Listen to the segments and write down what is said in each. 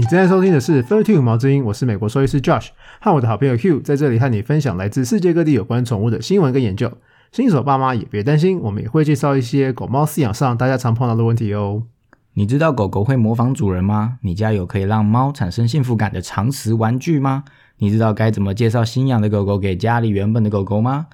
你正在收听的是《Thirty 五毛之音》，我是美国兽医师 Josh，和我的好朋友 Hugh 在这里和你分享来自世界各地有关宠物的新闻跟研究。新手爸妈也别担心，我们也会介绍一些狗猫饲养上大家常碰到的问题哦。你知道狗狗会模仿主人吗？你家有可以让猫产生幸福感的常识玩具吗？你知道该怎么介绍新养的狗狗给家里原本的狗狗吗？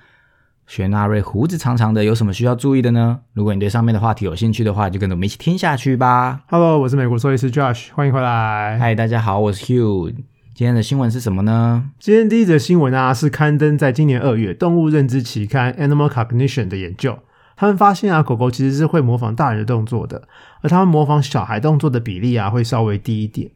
雪纳瑞胡子长长的，有什么需要注意的呢？如果你对上面的话题有兴趣的话，就跟着我们一起听下去吧。Hello，我是美国兽医师 Josh，欢迎回来。嗨，大家好，我是 Hugh。今天的新闻是什么呢？今天第一则新闻啊，是刊登在今年二月《动物认知期刊 Animal Cognition》的研究。他们发现啊，狗狗其实是会模仿大人的动作的，而他们模仿小孩动作的比例啊，会稍微低一点。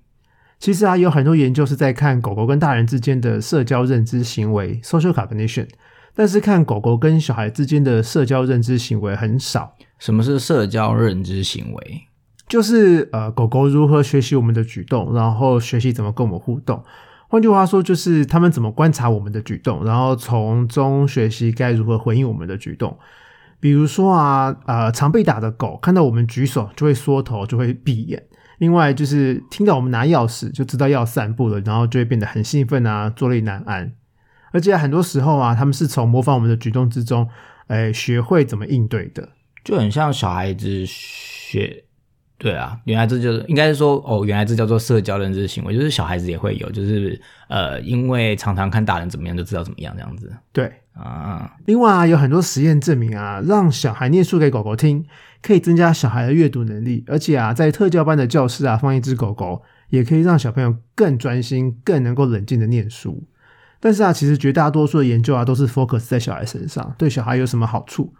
其实啊，有很多研究是在看狗狗跟大人之间的社交认知行为 （social cognition），但是看狗狗跟小孩之间的社交认知行为很少。什么是社交认知行为？就是呃，狗狗如何学习我们的举动，然后学习怎么跟我们互动。换句话说，就是他们怎么观察我们的举动，然后从中学习该如何回应我们的举动。比如说啊，呃，常被打的狗看到我们举手就会缩头，就会闭眼。另外就是听到我们拿钥匙就知道要散步了，然后就会变得很兴奋啊，坐立难安。而且很多时候啊，他们是从模仿我们的举动之中，哎，学会怎么应对的。就很像小孩子学，对啊，原来这就是应该是说哦，原来这叫做社交认知行为，就是小孩子也会有，就是呃，因为常常看大人怎么样，就知道怎么样这样子对，啊。另外啊，有很多实验证明啊，让小孩念书给狗狗听，可以增加小孩的阅读能力，而且啊，在特教班的教室啊，放一只狗狗，也可以让小朋友更专心、更能够冷静的念书。但是啊，其实绝大多数的研究啊，都是 focus 在小孩身上，对小孩有什么好处？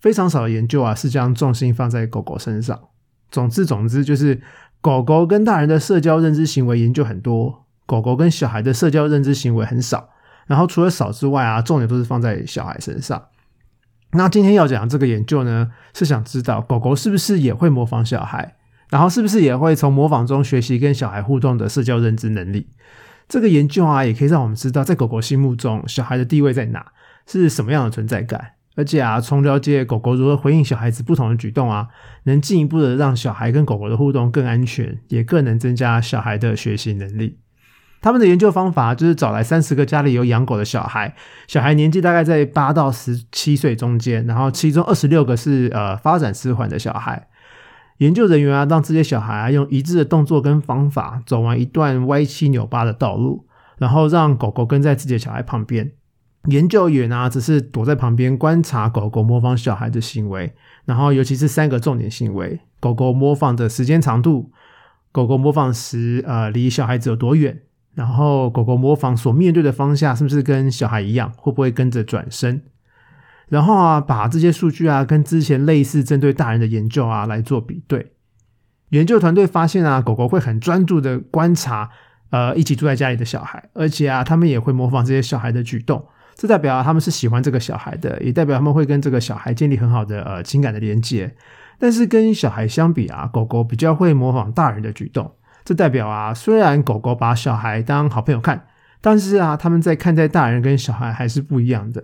非常少的研究啊，是将重心放在狗狗身上。总之，总之就是狗狗跟大人的社交认知行为研究很多，狗狗跟小孩的社交认知行为很少。然后除了少之外啊，重点都是放在小孩身上。那今天要讲这个研究呢，是想知道狗狗是不是也会模仿小孩，然后是不是也会从模仿中学习跟小孩互动的社交认知能力。这个研究啊，也可以让我们知道，在狗狗心目中，小孩的地位在哪，是什么样的存在感。而且啊，从了解狗狗如何回应小孩子不同的举动啊，能进一步的让小孩跟狗狗的互动更安全，也更能增加小孩的学习能力。他们的研究方法就是找来三十个家里有养狗的小孩，小孩年纪大概在八到十七岁中间，然后其中二十六个是呃发展迟缓的小孩。研究人员啊，让这些小孩啊用一致的动作跟方法走完一段歪七扭八的道路，然后让狗狗跟在自己的小孩旁边。研究员啊，只是躲在旁边观察狗狗模仿小孩的行为，然后尤其是三个重点行为：狗狗模仿的时间长度，狗狗模仿时呃离小孩子有多远，然后狗狗模仿所面对的方向是不是跟小孩一样，会不会跟着转身。然后啊，把这些数据啊跟之前类似针对大人的研究啊来做比对。研究团队发现啊，狗狗会很专注的观察呃一起住在家里的小孩，而且啊，他们也会模仿这些小孩的举动。这代表啊他们是喜欢这个小孩的，也代表他们会跟这个小孩建立很好的呃情感的连接。但是跟小孩相比啊，狗狗比较会模仿大人的举动。这代表啊，虽然狗狗把小孩当好朋友看，但是啊，他们在看待大人跟小孩还是不一样的。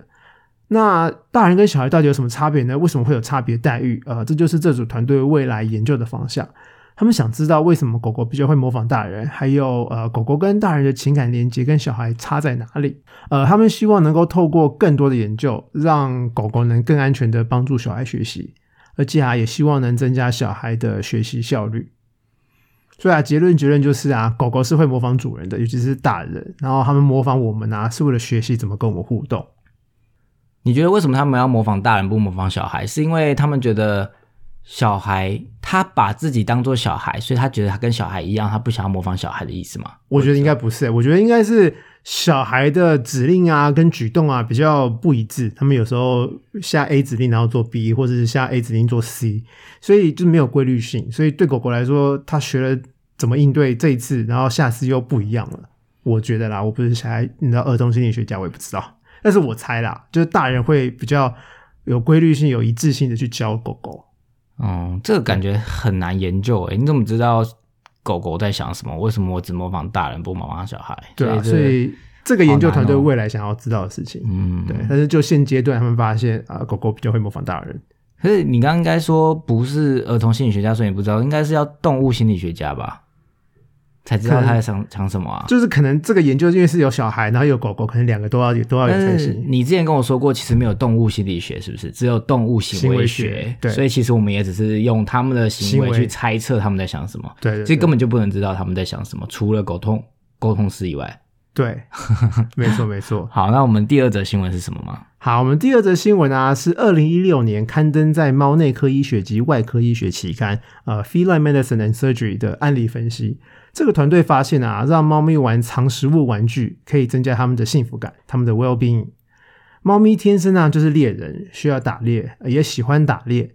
那大人跟小孩到底有什么差别呢？为什么会有差别待遇？呃，这就是这组团队未来研究的方向。他们想知道为什么狗狗比较会模仿大人，还有呃，狗狗跟大人的情感连接跟小孩差在哪里？呃，他们希望能够透过更多的研究，让狗狗能更安全的帮助小孩学习，而且啊，也希望能增加小孩的学习效率。所以啊，结论结论就是啊，狗狗是会模仿主人的，尤其是大人，然后他们模仿我们啊，是为了学习怎么跟我们互动。你觉得为什么他们要模仿大人不模仿小孩？是因为他们觉得小孩他把自己当做小孩，所以他觉得他跟小孩一样，他不想要模仿小孩的意思吗？我觉得应该不是，我觉得应该是小孩的指令啊跟举动啊比较不一致，他们有时候下 A 指令然后做 B，或者是下 A 指令做 C，所以就没有规律性。所以对狗狗来说，它学了怎么应对这一次，然后下次又不一样了。我觉得啦，我不是小孩，你知道儿童心理学家，我也不知道，但是我猜啦，就是大人会比较有规律性、有一致性的去教狗狗。嗯，这个感觉很难研究诶。你怎么知道狗狗在想什么？为什么我只模仿大人不模仿小孩？对啊，所以这个研究团队未来想要知道的事情，嗯，对，但是就现阶段他们发现啊、狗狗比较会模仿大人。可是你刚刚应该说不是儿童心理学家，所以你不知道，应该是要动物心理学家吧？才知道他在想想什么啊。就是可能这个研究因为是有小孩，然后有狗狗，可能两个都要有都要有才行。你之前跟我说过，其实没有动物心理学，是不是？只有动物行为学对所以其实我们也只是用他们的行为去猜测他们在想什么，对对其实根本就不能知道他们在想什么，除了沟通沟通师以外。对，没 错没错。好，那我们第二则新闻是什么吗？好，我们第二则新闻啊，是二零一六年刊登在《猫内科医学及外科医学期刊》呃《Feline Medicine and Surgery》的案例分析。这个团队发现啊，让猫咪玩藏食物玩具可以增加它们的幸福感，它们的 well being。猫咪天生啊就是猎人，需要打猎，也喜欢打猎。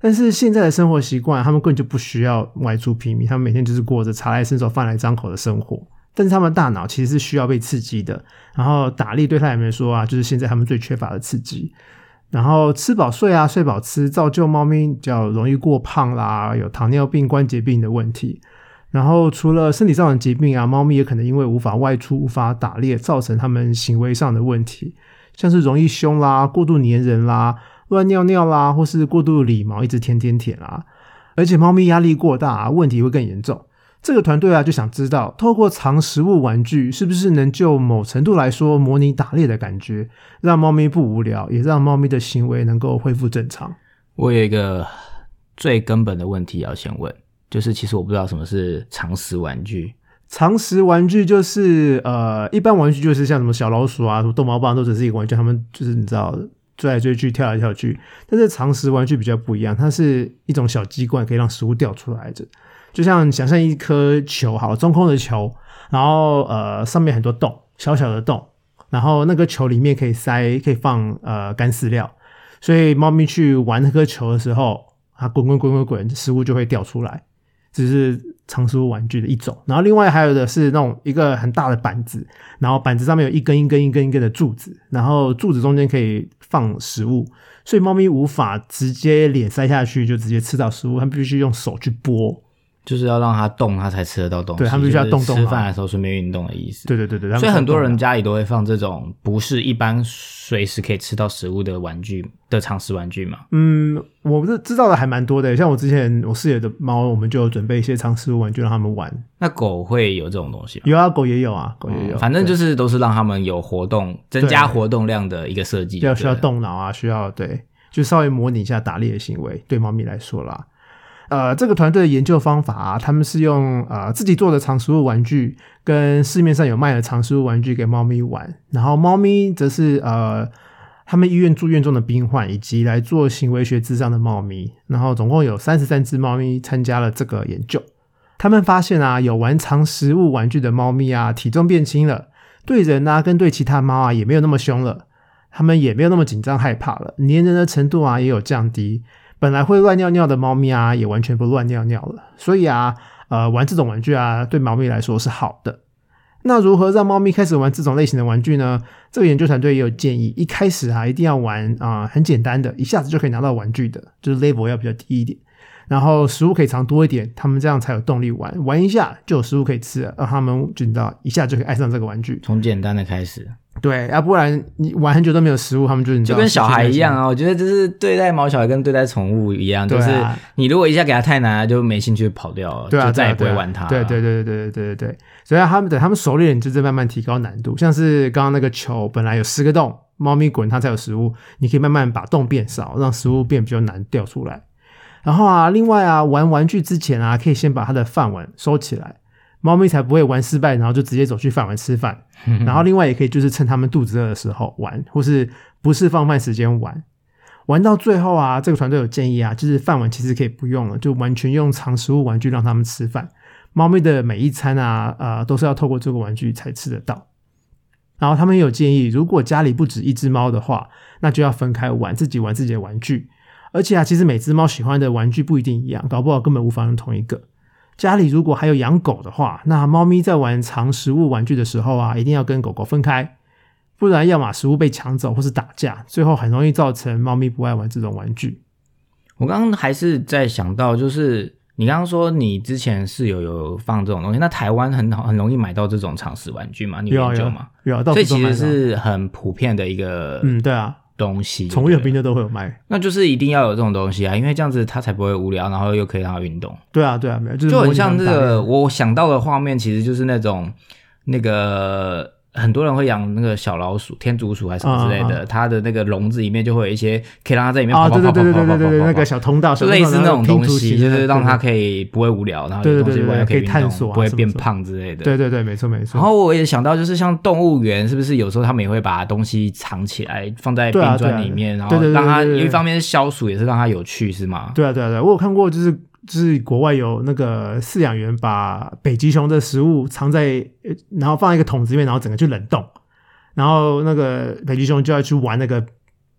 但是现在的生活习惯，它们根本就不需要外出拼命，它们每天就是过着茶来伸手、饭来张口的生活。但是它们大脑其实是需要被刺激的，然后打猎对他们来说啊，就是现在他们最缺乏的刺激。然后吃饱睡啊，睡饱吃，造就猫咪比较容易过胖啦，有糖尿病、关节病的问题。然后除了身体上的疾病啊，猫咪也可能因为无法外出、无法打猎，造成它们行为上的问题，像是容易凶啦、过度粘人啦、乱尿尿啦，或是过度理毛，一直舔舔舔啦。而且猫咪压力过大、啊，问题会更严重。这个团队啊，就想知道，透过藏食物玩具，是不是能就某程度来说模拟打猎的感觉，让猫咪不无聊，也让猫咪的行为能够恢复正常。我有一个最根本的问题要先问，就是其实我不知道什么是常识玩具。常识玩具就是呃，一般玩具就是像什么小老鼠啊、什么逗猫棒，都只是一个玩具，他们就是你知道追来追去、跳来跳去。但是常识玩具比较不一样，它是一种小机关，可以让食物掉出来的。就像想象一颗球，好中空的球，然后呃上面很多洞，小小的洞，然后那个球里面可以塞，可以放呃干饲料，所以猫咪去玩那颗球的时候，它滚滚滚滚滚，食物就会掉出来。只是藏食物玩具的一种，然后另外还有的是那种一个很大的板子，然后板子上面有一根一根一根一根的柱子，然后柱子中间可以放食物，所以猫咪无法直接脸塞下去就直接吃到食物，它必须用手去拨。就是要让它动，它才吃得到东西。对他们必须要动动就是吃嘛饭的时候顺便运动的意思。对对对对，所以很多人家家里都会放这种不是一般随时可以吃到食物的玩具的常识玩具嘛。嗯，我是知道的还蛮多的，像我之前我室友的猫，我们就有准备一些藏食物玩具让他们玩。那狗会有这种东西吗？有啊，狗也有啊，狗也有，嗯反正就是都是让他们有活动，增加活动量的一个设计。要需要对动脑啊，需要对，就稍微模拟一下打猎的行为，对猫咪来说啦。呃，这个团队的研究方法啊，他们是用呃自己做的藏食物玩具，跟市面上有卖的藏食物玩具给猫咪玩，然后猫咪则是呃他们医院住院中的病患，以及来做行为学智商的猫咪，然后总共有三十三只猫咪参加了这个研究。他们发现啊，有玩藏食物玩具的猫咪啊，体重变轻了，对人啊跟对其他猫啊也没有那么凶了。他们也没有那么紧张害怕了，粘人的程度啊也有降低。本来会乱尿尿的猫咪啊，也完全不乱尿尿了。所以啊，呃，玩这种玩具啊，对猫咪来说是好的。那如何让猫咪开始玩这种类型的玩具呢？这个研究团队也有建议，一开始啊，一定要玩啊、很简单的，一下子就可以拿到玩具的，就是 level 要比较低一点。然后食物可以藏多一点，他们这样才有动力玩。玩一下就有食物可以吃，让他们知道一下就可以爱上这个玩具。从简单的开始，对，要、不然你玩很久都没有食物，他们就你就跟小孩一样啊。啊。我觉得就是对待毛小孩跟对待宠物一样，就是你如果一下给它太难了，就没兴趣跑掉了，对啊，就再也不会玩它。对对对对对对对对，所以他们等他们熟练，你就是慢慢提高难度。像是刚刚那个球，本来有十个洞，猫咪滚它才有食物，你可以慢慢把洞变少，让食物变比较难掉出来。然后啊，另外啊，玩玩具之前啊，可以先把它的饭碗收起来，猫咪才不会玩失败，然后就直接走去饭碗吃饭。然后另外也可以就是趁它们肚子饿的时候玩，或是不是放饭时间玩。玩到最后啊，这个团队有建议啊，就是饭碗其实可以不用了，就完全用藏食物玩具让它们吃饭。猫咪的每一餐啊，呃，都是要透过这个玩具才吃得到。然后他们也有建议，如果家里不止一只猫的话，那就要分开玩，自己玩自己的玩具。而且啊，其实每只猫喜欢的玩具不一定一样，搞不好根本无法用同一个。家里如果还有养狗的话，那猫咪在玩藏食物玩具的时候啊，一定要跟狗狗分开，不然要么食物被抢走，或是打架，最后很容易造成猫咪不爱玩这种玩具。我刚刚还是在想到，就是你刚刚说你之前室友有放这种东西，那台湾很好很容易买到这种藏食玩具嘛？你有有吗？啊有啊，到所以其实是很普遍的一个嗯，对啊，东西，宠物用对不对品店都会有卖。那就是一定要有这种东西啊，因为这样子它才不会无聊，然后又可以让它运动，对啊，对啊，没有，就很像这个我想到的画面，其实就是那种那个。很多人会养那个小老鼠、天竺鼠还是什么之类的，嗯它的那个笼子里面就会有一些可以让它在里面跑，跑跑跑跑跑跑那个小通道，类似那种东西，就是让它可以不会无聊，然后对对有东西对对可以运动，探索啊不会变胖之类的。对对对，没错没错。然后我也想到，就是像动物园，是不是有时候他们也会把东西藏起来，放在冰砖里面，然后让它一方面是消暑，也是让它有趣，是吗？对啊对啊对啊，我有看过，就是就是国外有那个饲养员把北极熊的食物藏在，呃然后放在一个桶子里面，然后整个去冷冻，然后那个北极熊就要去玩那个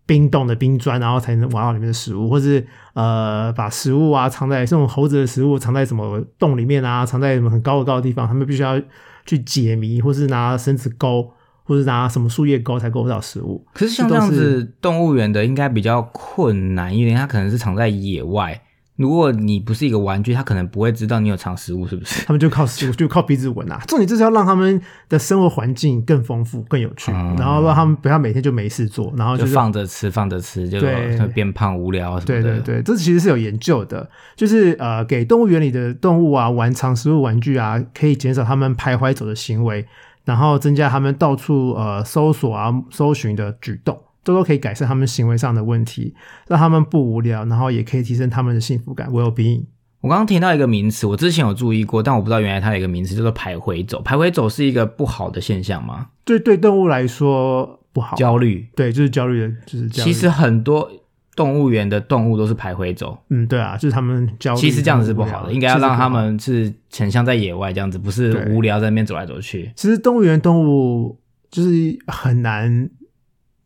冰冻的冰砖，然后才能玩到里面的食物，或是呃把食物啊藏在这种猴子的食物藏在什么洞里面啊，藏在什么很高的高的地方，他们必须要去解谜，或是拿绳子勾，或是拿什么树叶勾才勾得到食物。可是像这样子，动物园的应该比较困难一点，它可能是藏在野外。如果你不是一个玩具，它可能不会知道你有藏食物，是不是？他们就靠食物，就靠鼻子闻啊。重点就是要让他们的生活环境更丰富、更有趣，嗯然后让他们不要每天就没事做，然后就是放着吃，放着吃，就会变胖、无聊什么的。对对对，这其实是有研究的，就是呃，给动物园里的动物啊玩藏食物玩具啊，可以减少他们徘徊走的行为，然后增加他们到处呃搜索啊、搜寻的举动，这都可以改善他们行为上的问题，让他们不无聊，然后也可以提升他们的幸福感 well being。我刚刚听到一个名词，我之前有注意过，但我不知道原来它有一个名词叫做徘徊走。徘徊走是一个不好的现象吗？对对，动物来说不好，焦虑。对，就是焦虑的，就是焦虑。其实很多动物园的动物都是徘徊走，嗯，对啊，就是他们焦虑。其实这样子是不好的，应该要让他。们是很像在野外这样子，不是无聊在那边走来走去。其实动物园动物就是很难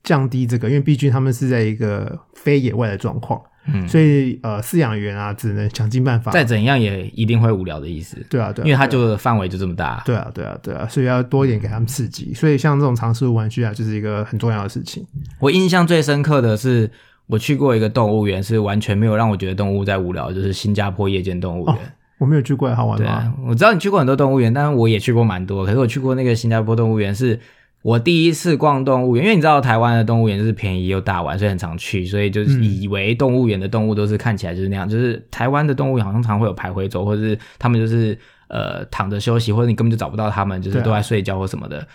降低这个，因为毕竟他们是在一个非野外的状况，嗯，所以呃，饲养员啊只能想尽办法。再怎样也一定会无聊的意思，对啊，对啊，因为它就范围就这么大。对啊，对啊，对啊，所以要多一点给他们刺激。所以像这种尝试玩具啊，就是一个很重要的事情。我印象最深刻的是，我去过一个动物园，是完全没有让我觉得动物在无聊，就是新加坡夜间动物园。我没有去过，好玩吗？我知道你去过很多动物园，但是我也去过蛮多。可是我去过那个新加坡动物园，是我第一次逛动物园，因为你知道台湾的动物园就是便宜又大玩，所以很常去，所以就是嗯以为动物园的动物都是看起来就是那样，就是台湾的动物园好像常会有徘徊走，或者是他们就是呃躺着休息，或者你根本就找不到他们，就是都在睡觉或什么的。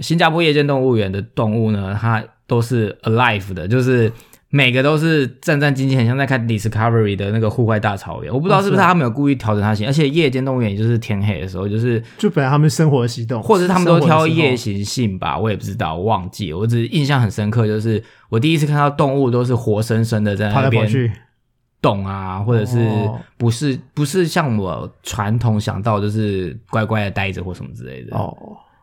新加坡夜间动物园的动物呢，它都是 alive 的，就是每个都是战战兢兢，很像在看 Discovery 的那个户外大草原。我不知道是不是他们有故意调整它型，而且夜间动物园也就是天黑的时候，就是就本来他们生活的习动，或者是他们都挑夜行性吧，我也不知道，我忘记了。我只是印象很深刻，就是我第一次看到动物都是活生生的在那边去。动啊，或者是哦不是不是像我传统想到就是乖乖的待着或什么之类的。哦，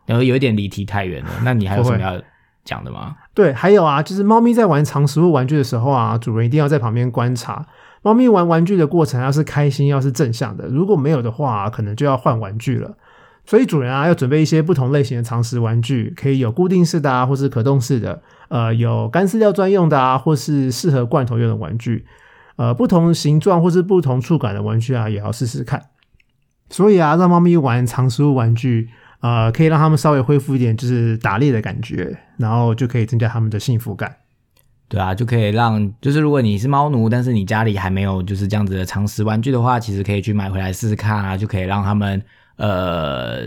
然后有一点离题太远了。那你还有什么要讲的吗？对，还有啊，就是猫咪在玩藏食物玩具的时候啊，主人一定要在旁边观察。猫咪玩玩具的过程要是开心，要是正向的，如果没有的话，可能就要换玩具了。所以主人啊，要准备一些不同类型的藏食玩具，可以有固定式的啊，或是可动式的，呃，有干饲料专用的啊，或是适合罐头用的玩具，呃，不同形状或是不同触感的玩具啊，也要试试看。所以啊，让猫咪玩藏食物玩具，呃，可以让他们稍微恢复一点就是打猎的感觉，然后就可以增加他们的幸福感。对啊，就可以让就是如果你是猫奴，但是你家里还没有就是这样子的常识玩具的话，其实可以去买回来试试看啊，就可以让他们呃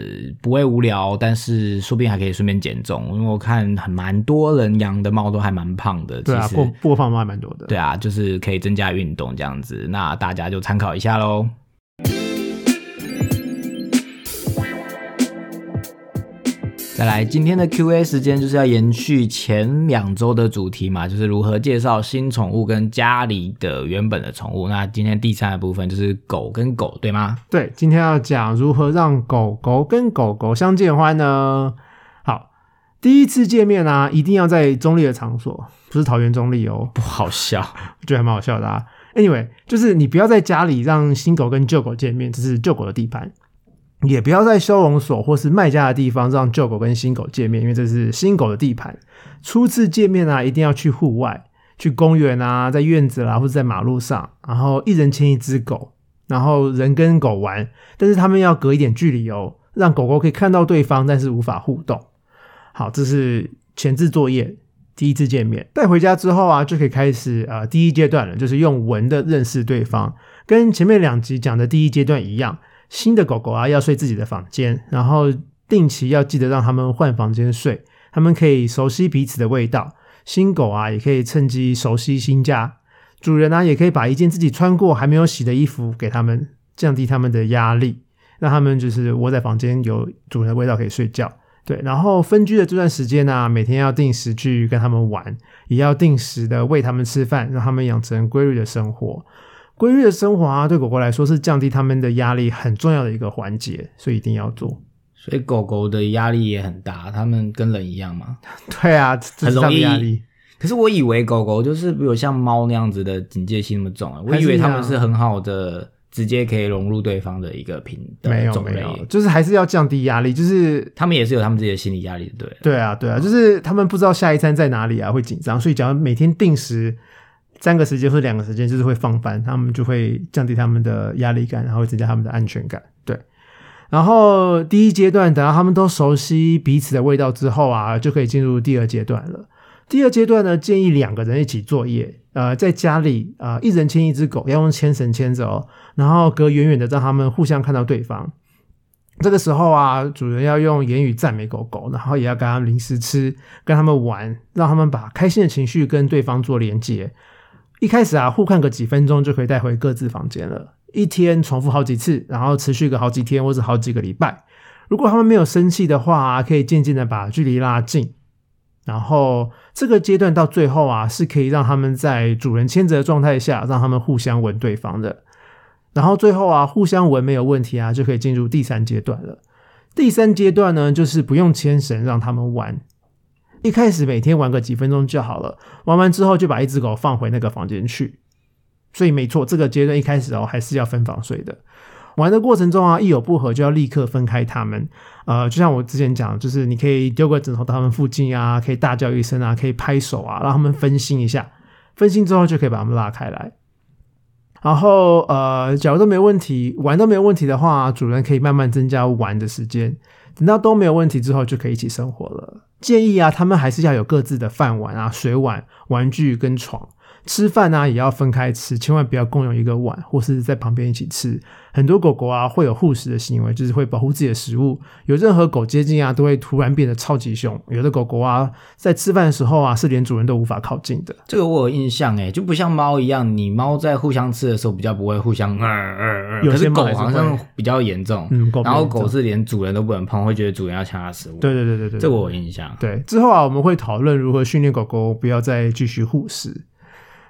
不会无聊，但是说不定还可以顺便减重。因为我看很蛮多人养的猫都还蛮胖的，对啊，其实播播放猫还蛮多的。对啊，就是可以增加运动这样子，那大家就参考一下喽。再来，今天的 Q&A 时间就是要延续前两周的主题嘛，就是如何介绍新宠物跟家里的原本的宠物。那今天第三个部分就是狗跟狗，对吗？对，今天要讲如何让狗狗跟狗狗相见欢呢？好，第一次见面啊，一定要在中立的场所，不是桃园中立哦，不好笑，我觉得还蛮好笑的啊。Anyway，就是你不要在家里让新狗跟旧狗见面，这是旧狗的地盘。也不要在收容所或是卖家的地方让旧狗跟新狗见面，因为这是新狗的地盘。初次见面啊，一定要去户外，去公园啊，在院子啦，或者在马路上，然后一人牵一只狗，然后人跟狗玩，但是他们要隔一点距离哦，让狗狗可以看到对方，但是无法互动。好，这是前置作业。第一次见面。带回家之后啊，就可以开始呃第一阶段了，就是用闻的认识对方。跟前面两集讲的第一阶段一样，新的狗狗啊要睡自己的房间，然后定期要记得让他们换房间睡，他们可以熟悉彼此的味道。新狗啊也可以趁机熟悉新家，主人呢也可以把一件自己穿过还没有洗的衣服给他们，降低他们的压力，让他们就是窝在房间有主人的味道可以睡觉。对，然后分居的这段时间呢，每天要定时去跟他们玩，也要定时的喂他们吃饭，让他们养成规律的生活。规律的生活啊，对狗狗来说是降低他们的压力很重要的一个环节，所以一定要做。所以狗狗的压力也很大，它们跟人一样嘛。对啊，很容易压力。可是我以为狗狗就是比如像猫那样子的警戒心那么重啊，我以为它们是很好的，直接可以融入对方的一个品的没有没有，就是还是要降低压力，就是他们也是有他们自己的心理压力的，对。对啊，对啊，就是他们不知道下一餐在哪里啊，会紧张，所以只要每天定时三个时间或两个时间，就是会放饭，他们就会降低他们的压力感，然后增加他们的安全感。对，然后第一阶段等到他们都熟悉彼此的味道之后啊，就可以进入第二阶段了。第二阶段呢，建议两个人一起作业，呃，在家里啊、呃一人牵一只狗，要用牵绳牵着哦，然后隔远远的让他们互相看到对方。这个时候啊，主人要用言语赞美狗狗，然后也要给他们零食吃，跟他们玩，让他们把开心的情绪跟对方做连接。一开始啊，互看个几分钟就可以带回各自房间了。一天重复好几次，然后持续个好几天或者好几个礼拜。如果他们没有生气的话、可以渐渐的把距离拉近。然后这个阶段到最后啊，是可以让他们在主人牵着的状态下，让他们互相闻对方的。然后最后啊，互相闻没有问题啊，就可以进入第三阶段了。第三阶段呢，就是不用牵绳让他们玩。一开始每天玩个几分钟就好了，玩完之后就把一只狗放回那个房间去。所以没错，这个阶段一开始哦，还是要分房睡的。玩的过程中啊，一有不合就要立刻分开他们。呃，就像我之前讲，就是你可以丢个枕头到他们附近啊，可以大叫一声啊，可以拍手啊，让他们分心一下。分心之后就可以把他们拉开来。然后呃，假如都没问题，玩都没问题的话，主人可以慢慢增加玩的时间。等到都没有问题之后，就可以一起生活了。建议啊，他们还是要有各自的饭碗啊、水碗、玩具跟床。吃饭呢、也要分开吃，千万不要共用一个碗，或是在旁边一起吃。很多狗狗啊会有护食的行为，就是会保护自己的食物。有任何狗接近啊，都会突然变得超级凶。有的狗狗啊，在吃饭的时候啊，是连主人都无法靠近的。这个我有印象诶，就不像猫一样，你猫在互相吃的时候比较不会互相呃呃呃，有可是狗些猫好像比较严重，嗯，狗然后狗是连主人都不能碰，会觉得主人要抢它食物。对对对对对，这个我有印象。对，之后啊，我们会讨论如何训练狗狗不要再继续护食。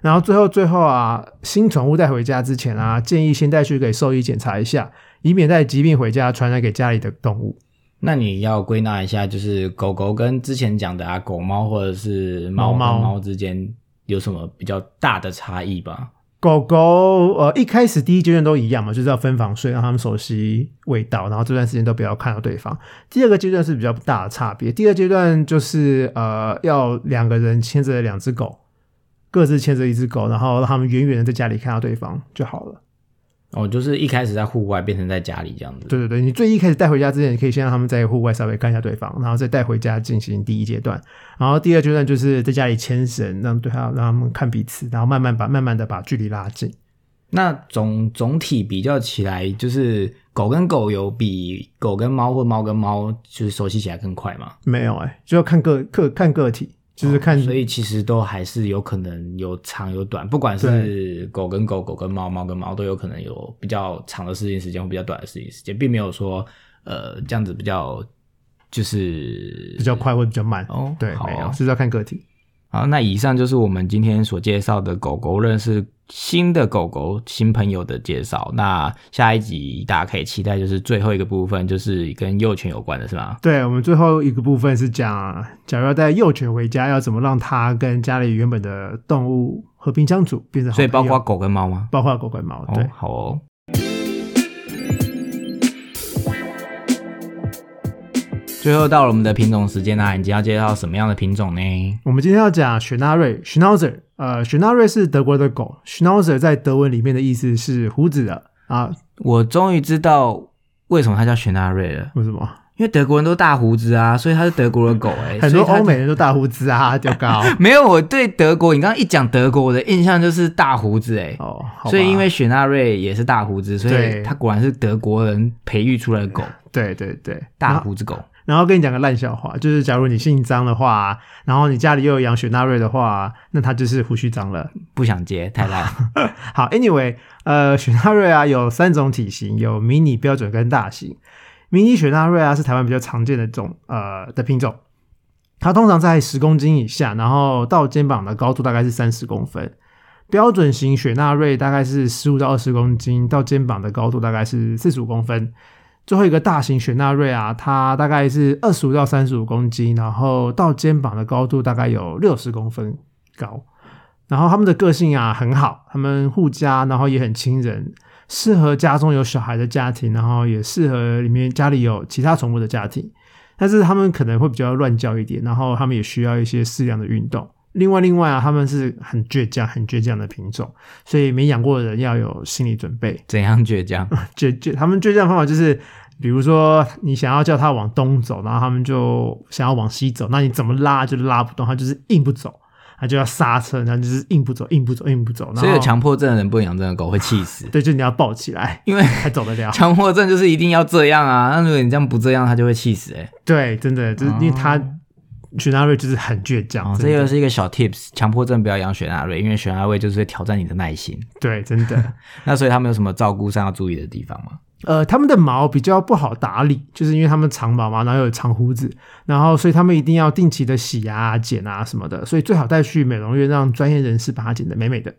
然后最后最后啊，新宠物带回家之前啊，建议先带去给兽医检查一下，以免带疾病回家传染给家里的动物。那你要归纳一下，就是狗狗跟之前讲的啊，狗猫或者是猫猫猫猫之间有什么比较大的差异吧？狗狗呃一开始第一阶段都一样嘛，就是要分房睡，让他们熟悉味道，然后这段时间都不要看到对方。第二个阶段是比较大的差别，第二阶段就是呃要两个人牵着两只狗，各自牵着一只狗，然后让他们远远的在家里看到对方就好了。哦，就是一开始在户外变成在家里这样子。对对对，你最一开始带回家之前，你可以先让他们在户外稍微看一下对方，然后再带回家进行第一阶段。然后第二阶段就是在家里牵绳，让对他让他们看彼此，然后慢慢把慢慢的把距离拉近。那总总体比较起来，就是狗跟狗有比狗跟猫或猫跟猫就是熟悉起来更快吗？没有哎、就要看个个看个体，就是看、哦所以其实都还是有可能有长有短，不管是狗跟狗、狗跟猫、猫跟猫，都有可能有比较长的适应时间或比较短的适应时间，并没有说呃这样子比较就是比较快或比较慢。哦，对，哦没有，就是要看个体。好，那以上就是我们今天所介绍的狗狗认识新的狗狗新朋友的介绍。那下一集大家可以期待，就是最后一个部分，就是跟幼犬有关的，是吗？对我们最后一个部分是讲，假如要带幼犬回家，要怎么让它跟家里原本的动物和平相处，变成好所以包括狗跟猫吗？包括狗跟猫，对。哦，好哦。最后到了我们的品种时间啦、你今天要介绍什么样的品种呢？我们今天要讲雪纳瑞 （Schnauzer）。呃，雪纳瑞是德国的狗，Schnauzer 在德文里面的意思是胡子的啊。我终于知道为什么它叫雪纳瑞了，为什么？因为德国人都大胡子啊，所以它是德国的狗哎、很多欧美人都大胡子啊，丢高 没有，我对德国，你刚刚一讲德国，我的印象就是大胡子哎、哦，好所以因为雪纳瑞也是大胡子，所以它果然是德国人培育出来的狗，对对对，大胡子狗。然后跟你讲个烂笑话，就是假如你姓张的话，然后你家里又有养雪纳瑞的话，那他就是胡须张了。不想接，太烂。好，Anyway，呃，雪纳瑞啊有三种体型，有迷你、标准跟大型。迷你雪纳瑞啊是台湾比较常见的种呃的品种，它通常在十公斤以下，然后到肩膀的高度大概是三十公分。标准型雪纳瑞大概是十五到二十公斤，到肩膀的高度大概是四十五公分。最后一个大型雪纳瑞啊，它大概是二十五到三十五公斤，然后到肩膀的高度大概有六十公分高。然后他们的个性啊很好，他们护家，然后也很亲人，适合家中有小孩的家庭，然后也适合里面家里有其他宠物的家庭。但是他们可能会比较乱叫一点，然后他们也需要一些适量的运动。另外，另外啊，他们是很倔强、很倔强的品种，所以没养过的人要有心理准备。怎样倔强？倔倔，他们倔强的方法就是，比如说你想要叫它往东走，然后他们就想要往西走，那你怎么拉就拉不动，它就是硬不走，它就要刹车，然后就是硬不走，硬不走，硬不走。所以有强迫症的人不能养这种狗，会气死。对，就你要抱起来因为才走得了。强迫症就是一定要这样啊，那如果你这样不这样，它就会气死哎、对，真的就是因为他雪纳瑞就是很倔强，哦，这个是一个小 tips，强迫症不要养雪纳瑞，因为雪纳瑞就是会挑战你的耐心。对，真的。那所以他们有什么照顾上要注意的地方吗？呃，他们的毛比较不好打理，就是因为他们长毛嘛，然后有长胡子，然后所以他们一定要定期的洗啊、剪啊什么的，所以最好带去美容院，让专业人士把它剪得美美的。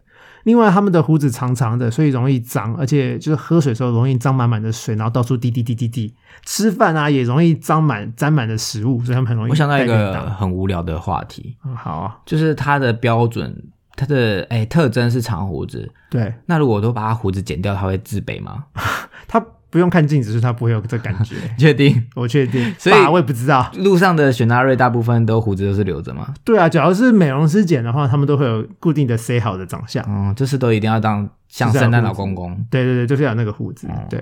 另外，他们的胡子长长的，所以容易脏，而且就是喝水的时候容易脏满满的水，然后到处滴滴滴滴滴。吃饭啊也容易脏满沾满的食物，所以他们很容易我想到一个很无聊的话题，嗯，好啊，就是它的标准，它的哎、特征是长胡子。对那如果我都把它胡子剪掉，它会自卑吗？他不用看镜子，是他不会有这感觉。确定？我确定，所以我也不知道。路上的雪纳瑞大部分都胡子都是留着吗？对啊，只要是美容师剪的话，他们都会有固定的 say 好的长相。嗯，就是都一定要当像圣诞老公公。对对对，就是要那个胡子。哦对，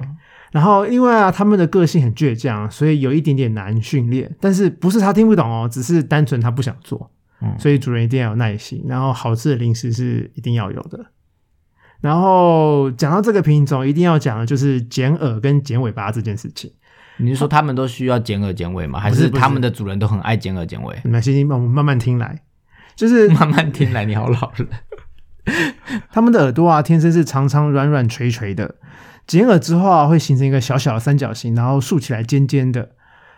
然后因为啊，他们的个性很倔强，所以有一点点难训练。但是不是他听不懂哦，只是单纯他不想做。嗯所以主人一定要有耐心，然后好吃的零食是一定要有的。然后讲到这个品种，一定要讲的就是剪耳跟剪尾巴这件事情。你是说他们都需要剪耳剪尾吗？还是他们的主人都很爱剪耳剪尾？你们先我们慢慢听来，就是 慢慢听来，你好老了。他们的耳朵啊，天生是长长软软垂垂的，剪耳之后啊，会形成一个小小的三角形，然后竖起来尖尖的。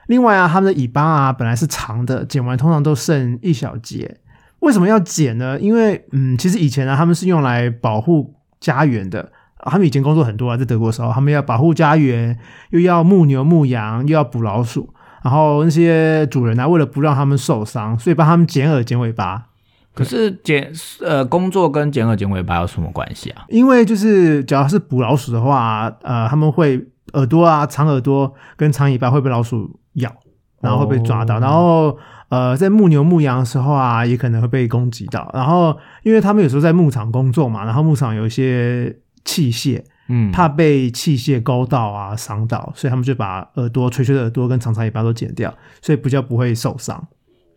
另外啊，它们的尾巴啊本来是长的，剪完通常都剩一小节。为什么要剪呢？因为嗯，其实以前呢、啊，他们是用来保护家园的。啊他们以前工作很多啊，在德国的时候，他们要保护家园，又要牧牛牧羊，又要捕老鼠。然后那些主人啊，为了不让他们受伤，所以帮他们剪耳剪尾巴。可是剪呃工作跟剪耳剪尾巴有什么关系啊？因为就是，只要是捕老鼠的话，呃，他们会耳朵啊、长耳朵跟长尾巴会被老鼠咬，然后会被抓到，哦然后呃，在牧牛牧羊的时候啊，也可能会被攻击到。然后，因为他们有时候在牧场工作嘛，然后牧场有一些器械，嗯，怕被器械勾到啊、伤到，所以他们就把耳朵、垂垂的耳朵跟长长尾巴都剪掉，所以比较不会受伤。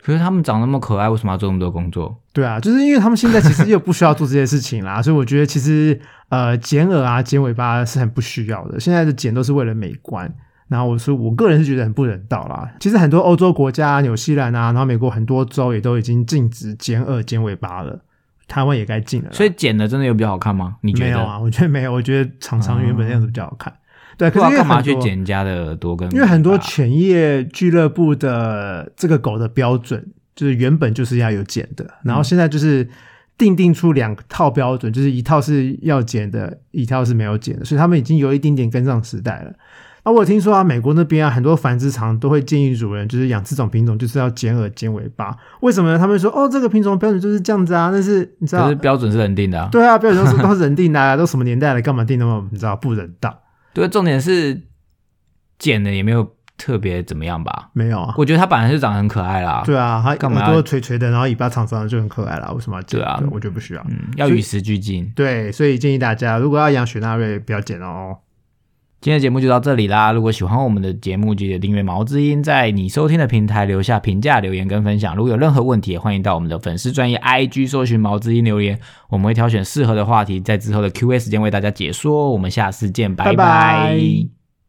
可是他们长那么可爱，为什么要做那么多工作？对啊，就是因为他们现在其实又不需要做这些事情啦，所以我觉得其实呃剪耳啊、剪尾巴是很不需要的。现在的剪都是为了美观，然后我说我个人是觉得很不人道啦。其实很多欧洲国家、纽西兰啊，然后美国很多州也都已经禁止剪耳、剪尾巴了，台湾也该禁了。所以剪的真的有比较好看吗？你觉得？没有啊，我觉得没有，我觉得长长原本那样子比较好看。对，可是干嘛去很多剪人家的耳朵跟？因为很多犬业俱乐部的这个狗的标准，就是原本就是要有剪的，然后现在就是定定出两套标准，就是一套是要剪的，一套是没有剪的，所以他们已经有一点点跟上时代了。那我有听说啊，美国那边啊，很多繁殖场都会建议主人，就是养这种品种就是要剪耳、剪尾巴。为什么呢？他们说哦，这个品种标准就是这样子啊，但是你知道可是，标准是人定的啊。对啊，标准都是都是人定的、啊，都什么年代了，干嘛定那么你知道不人道？对，重点是剪的也没有特别怎么样吧？没有啊，我觉得它本来是长得很可爱啦。对啊，它干嘛要耳朵垂垂的，然后尾巴长长的就很可爱啦。为什么要剪？对啊我觉得不需要。嗯，要与时俱进。对，所以建议大家如果要养雪纳瑞，不要剪哦。今天的节目就到这里啦！如果喜欢我们的节目，记得订阅毛之音，在你收听的平台留下评价、留言跟分享。如果有任何问题，也欢迎到我们的粉丝专业 IG 搜寻毛之音留言，我们会挑选适合的话题，在之后的 Q&A 时间为大家解说。我们下次见，拜拜拜